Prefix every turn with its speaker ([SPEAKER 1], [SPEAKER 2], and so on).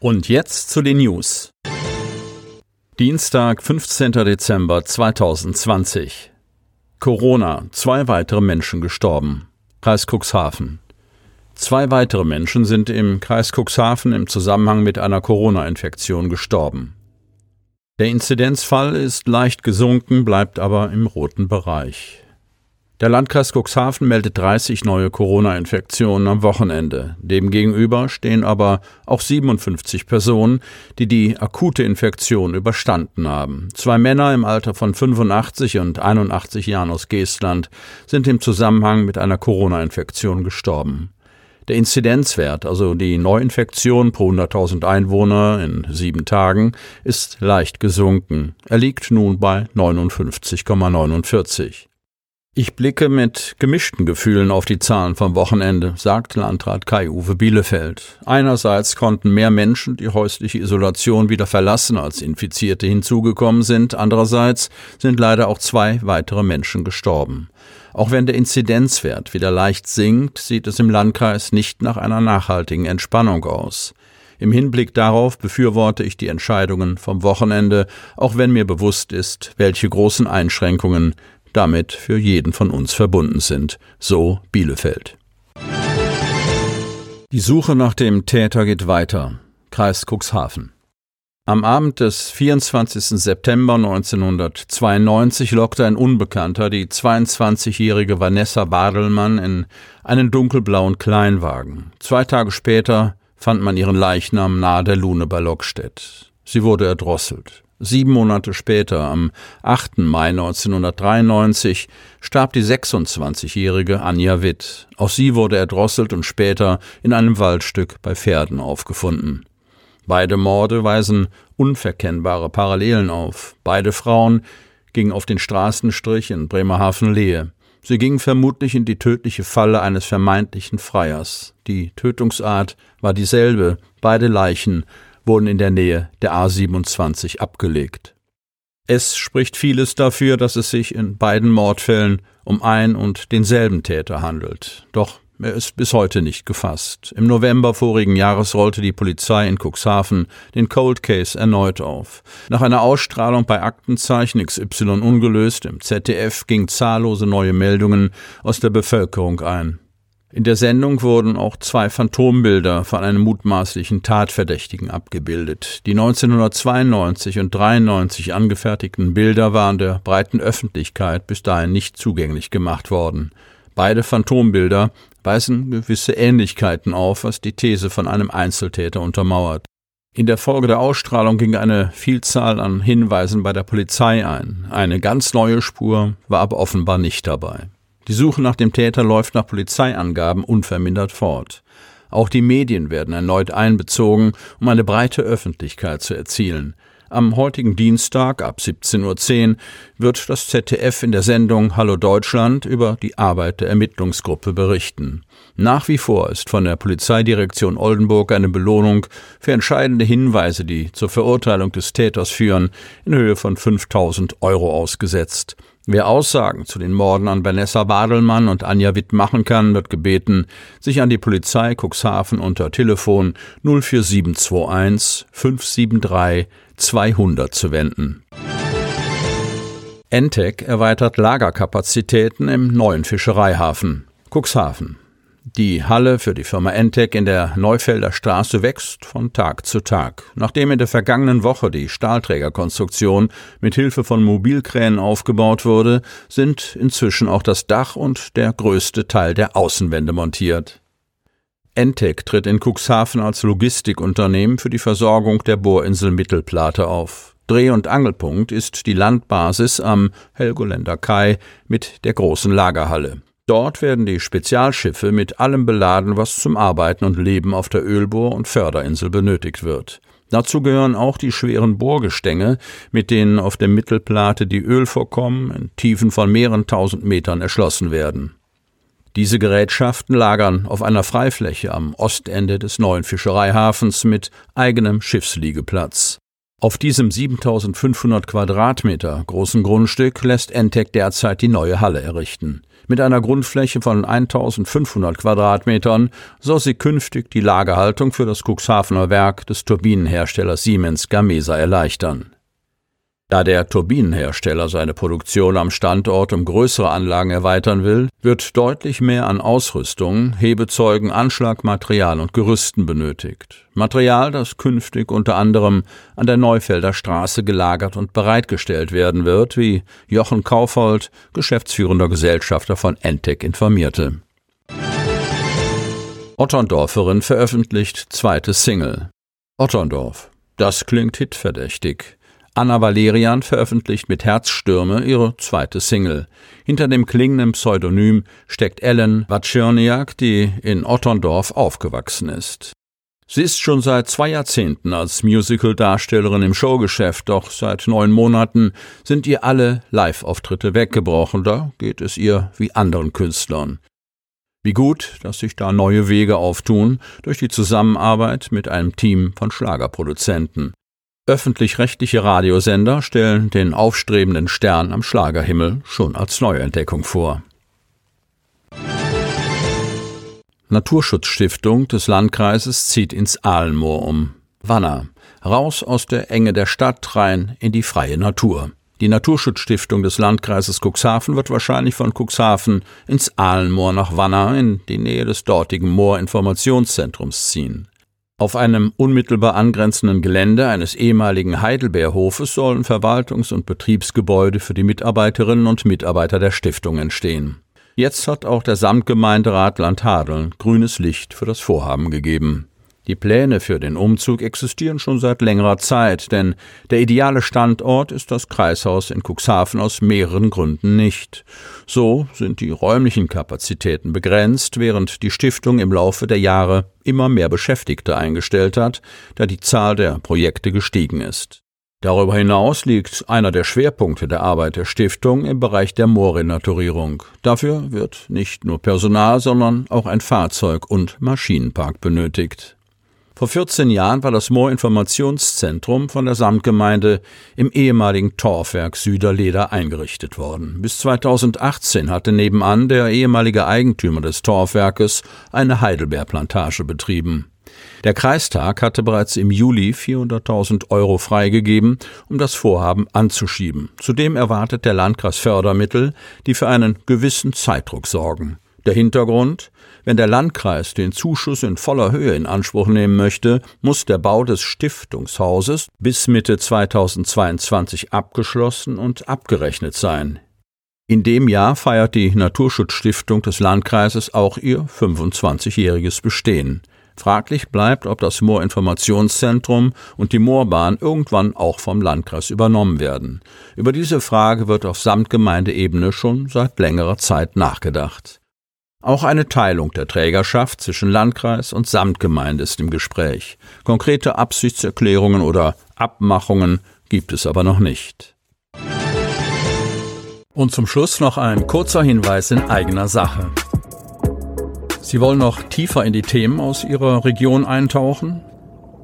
[SPEAKER 1] Und jetzt zu den News. Dienstag, 15. Dezember 2020. Corona. Zwei weitere Menschen gestorben. Kreis Cuxhaven. Zwei weitere Menschen sind im Kreis Cuxhaven im Zusammenhang mit einer Corona-Infektion gestorben. Der Inzidenzfall ist leicht gesunken, bleibt aber im roten Bereich. Der Landkreis Cuxhaven meldet 30 neue Corona-Infektionen am Wochenende. Demgegenüber stehen aber auch 57 Personen, die die akute Infektion überstanden haben. Zwei Männer im Alter von 85 und 81 Jahren aus Geestland sind im Zusammenhang mit einer Corona-Infektion gestorben. Der Inzidenzwert, also die Neuinfektion pro 100.000 Einwohner in sieben Tagen, ist leicht gesunken. Er liegt nun bei 59,49. Ich blicke mit gemischten Gefühlen auf die Zahlen vom Wochenende, sagt Landrat Kai-Uwe Bielefeld. Einerseits konnten mehr Menschen die häusliche Isolation wieder verlassen, als Infizierte hinzugekommen sind. Andererseits sind leider auch zwei weitere Menschen gestorben. Auch wenn der Inzidenzwert wieder leicht sinkt, sieht es im Landkreis nicht nach einer nachhaltigen Entspannung aus. Im Hinblick darauf befürworte ich die Entscheidungen vom Wochenende, auch wenn mir bewusst ist, welche großen Einschränkungen damit für jeden von uns verbunden sind. So Bielefeld. Die Suche nach dem Täter geht weiter. Kreis Cuxhaven. Am Abend des 24. September 1992 lockte ein Unbekannter die 22-jährige Vanessa Badelmann in einen dunkelblauen Kleinwagen. Zwei Tage später fand man ihren Leichnam nahe der Lune bei Lockstedt. Sie wurde erdrosselt. Sieben Monate später, am 8. Mai 1993, starb die 26-jährige Anja Witt. Auch sie wurde erdrosselt und später in einem Waldstück bei Pferden aufgefunden. Beide Morde weisen unverkennbare Parallelen auf. Beide Frauen gingen auf den Straßenstrich in Bremerhaven-Lehe. Sie gingen vermutlich in die tödliche Falle eines vermeintlichen Freiers. Die Tötungsart war dieselbe. Beide Leichen wurden in der Nähe der A27 abgelegt. Es spricht vieles dafür, dass es sich in beiden Mordfällen um ein und denselben Täter handelt. Doch er ist bis heute nicht gefasst. Im November vorigen Jahres rollte die Polizei in Cuxhaven den Cold Case erneut auf. Nach einer Ausstrahlung bei Aktenzeichen XY ungelöst im ZDF gingen zahllose neue Meldungen aus der Bevölkerung ein. In der Sendung wurden auch zwei Phantombilder von einem mutmaßlichen Tatverdächtigen abgebildet. Die 1992 und 93 angefertigten Bilder waren der breiten Öffentlichkeit bis dahin nicht zugänglich gemacht worden. Beide Phantombilder weisen gewisse Ähnlichkeiten auf, was die These von einem Einzeltäter untermauert. In der Folge der Ausstrahlung ging eine Vielzahl an Hinweisen bei der Polizei ein. Eine ganz neue Spur war aber offenbar nicht dabei. Die Suche nach dem Täter läuft nach Polizeiangaben unvermindert fort. Auch die Medien werden erneut einbezogen, um eine breite Öffentlichkeit zu erzielen. Am heutigen Dienstag ab 17.10 Uhr wird das ZDF in der Sendung Hallo Deutschland über die Arbeit der Ermittlungsgruppe berichten. Nach wie vor ist von der Polizeidirektion Oldenburg eine Belohnung für entscheidende Hinweise, die zur Verurteilung des Täters führen, in Höhe von 5000 Euro ausgesetzt. Wer Aussagen zu den Morden an Vanessa Badelmann und Anja Witt machen kann, wird gebeten, sich an die Polizei Cuxhaven unter Telefon 04721 573 200 zu wenden. Entec erweitert Lagerkapazitäten im neuen Fischereihafen Cuxhaven. Die Halle für die Firma Entec in der Neufelder Straße wächst von Tag zu Tag. Nachdem in der vergangenen Woche die Stahlträgerkonstruktion mit Hilfe von Mobilkränen aufgebaut wurde, sind inzwischen auch das Dach und der größte Teil der Außenwände montiert. Entec tritt in Cuxhaven als Logistikunternehmen für die Versorgung der Bohrinsel Mittelplate auf. Dreh- und Angelpunkt ist die Landbasis am Helgoländer Kai mit der großen Lagerhalle. Dort werden die Spezialschiffe mit allem beladen, was zum Arbeiten und Leben auf der Ölbohr- und Förderinsel benötigt wird. Dazu gehören auch die schweren Bohrgestänge, mit denen auf der Mittelplate die Ölvorkommen in Tiefen von mehreren tausend Metern erschlossen werden. Diese Gerätschaften lagern auf einer Freifläche am Ostende des neuen Fischereihafens mit eigenem Schiffsliegeplatz. Auf diesem 7500 Quadratmeter großen Grundstück lässt Entec derzeit die neue Halle errichten. Mit einer Grundfläche von 1500 Quadratmetern soll sie künftig die Lagerhaltung für das Cuxhavener Werk des Turbinenherstellers Siemens Gamesa erleichtern. Da der Turbinenhersteller seine Produktion am Standort um größere Anlagen erweitern will, wird deutlich mehr an Ausrüstung, Hebezeugen, Anschlagmaterial und Gerüsten benötigt. Material, das künftig unter anderem an der Neufelder Straße gelagert und bereitgestellt werden wird, wie Jochen Kaufold, geschäftsführender Gesellschafter von Entec, informierte. Otterndorferin veröffentlicht zweite Single. Otterndorf. Das klingt hitverdächtig. Anna Valerian veröffentlicht mit Herzstürme ihre zweite Single. Hinter dem klingenden Pseudonym steckt Ellen Watschirniak, die in Otterndorf aufgewachsen ist. Sie ist schon seit zwei Jahrzehnten als Musical-Darstellerin im Showgeschäft, doch seit neun Monaten sind ihr alle Live-Auftritte weggebrochen. Da geht es ihr wie anderen Künstlern. Wie gut, dass sich da neue Wege auftun durch die Zusammenarbeit mit einem Team von Schlagerproduzenten. Öffentlich-rechtliche Radiosender stellen den aufstrebenden Stern am Schlagerhimmel schon als Neuentdeckung vor. Naturschutzstiftung des Landkreises zieht ins Aalenmoor um. Wanner. Raus aus der Enge der Stadt rein in die freie Natur. Die Naturschutzstiftung des Landkreises Cuxhaven wird wahrscheinlich von Cuxhaven ins Aalenmoor nach Wanner in die Nähe des dortigen Moorinformationszentrums ziehen. Auf einem unmittelbar angrenzenden Gelände eines ehemaligen Heidelbeerhofes sollen Verwaltungs- und Betriebsgebäude für die Mitarbeiterinnen und Mitarbeiter der Stiftung entstehen. Jetzt hat auch der Samtgemeinderat Landhadeln grünes Licht für das Vorhaben gegeben. Die Pläne für den Umzug existieren schon seit längerer Zeit, denn der ideale Standort ist das Kreishaus in Cuxhaven aus mehreren Gründen nicht. So sind die räumlichen Kapazitäten begrenzt, während die Stiftung im Laufe der Jahre immer mehr Beschäftigte eingestellt hat, da die Zahl der Projekte gestiegen ist. Darüber hinaus liegt einer der Schwerpunkte der Arbeit der Stiftung im Bereich der Moorrenaturierung. Dafür wird nicht nur Personal, sondern auch ein Fahrzeug- und Maschinenpark benötigt. Vor 14 Jahren war das Moorinformationszentrum von der Samtgemeinde im ehemaligen Torfwerk Süderleder eingerichtet worden. Bis 2018 hatte nebenan der ehemalige Eigentümer des Torfwerkes eine Heidelbeerplantage betrieben. Der Kreistag hatte bereits im Juli 400.000 Euro freigegeben, um das Vorhaben anzuschieben. Zudem erwartet der Landkreis Fördermittel, die für einen gewissen Zeitdruck sorgen. Der Hintergrund wenn der Landkreis den Zuschuss in voller Höhe in Anspruch nehmen möchte, muss der Bau des Stiftungshauses bis Mitte 2022 abgeschlossen und abgerechnet sein. In dem Jahr feiert die Naturschutzstiftung des Landkreises auch ihr 25-jähriges Bestehen. Fraglich bleibt, ob das Moorinformationszentrum und die Moorbahn irgendwann auch vom Landkreis übernommen werden. Über diese Frage wird auf Samtgemeindeebene schon seit längerer Zeit nachgedacht. Auch eine Teilung der Trägerschaft zwischen Landkreis und Samtgemeinde ist im Gespräch. Konkrete Absichtserklärungen oder Abmachungen gibt es aber noch nicht. Und zum Schluss noch ein kurzer Hinweis in eigener Sache. Sie wollen noch tiefer in die Themen aus Ihrer Region eintauchen?